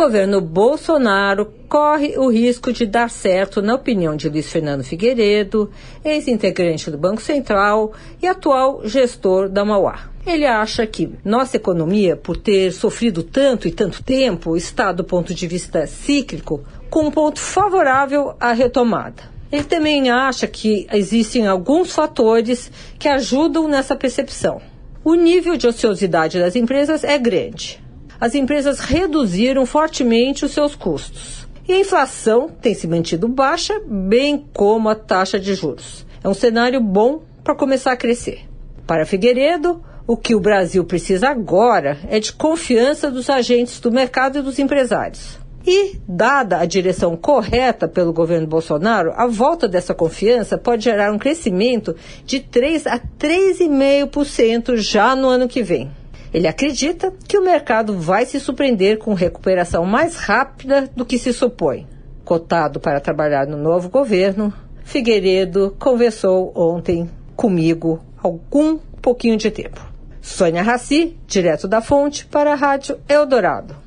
Governo Bolsonaro corre o risco de dar certo, na opinião de Luiz Fernando Figueiredo, ex-integrante do Banco Central e atual gestor da Mauá. Ele acha que nossa economia, por ter sofrido tanto e tanto tempo, está, do ponto de vista cíclico, com um ponto favorável à retomada. Ele também acha que existem alguns fatores que ajudam nessa percepção. O nível de ociosidade das empresas é grande as empresas reduziram fortemente os seus custos. E a inflação tem se mantido baixa, bem como a taxa de juros. É um cenário bom para começar a crescer. Para Figueiredo, o que o Brasil precisa agora é de confiança dos agentes do mercado e dos empresários. E, dada a direção correta pelo governo Bolsonaro, a volta dessa confiança pode gerar um crescimento de 3 a 3,5% já no ano que vem. Ele acredita que o mercado vai se surpreender com recuperação mais rápida do que se supõe. Cotado para trabalhar no novo governo, Figueiredo conversou ontem comigo algum pouquinho de tempo. Sônia Raci, direto da fonte, para a Rádio Eldorado.